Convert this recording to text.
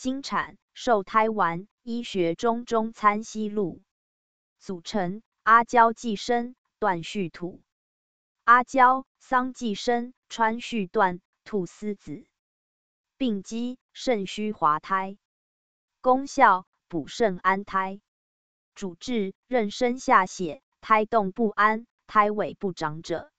经产受胎丸，医学中中参西录。组成阿胶寄生，断续土。阿胶桑寄生，川续断，菟丝子。病机肾虚滑胎。功效补肾安胎。主治妊娠下血、胎动不安、胎尾不长者。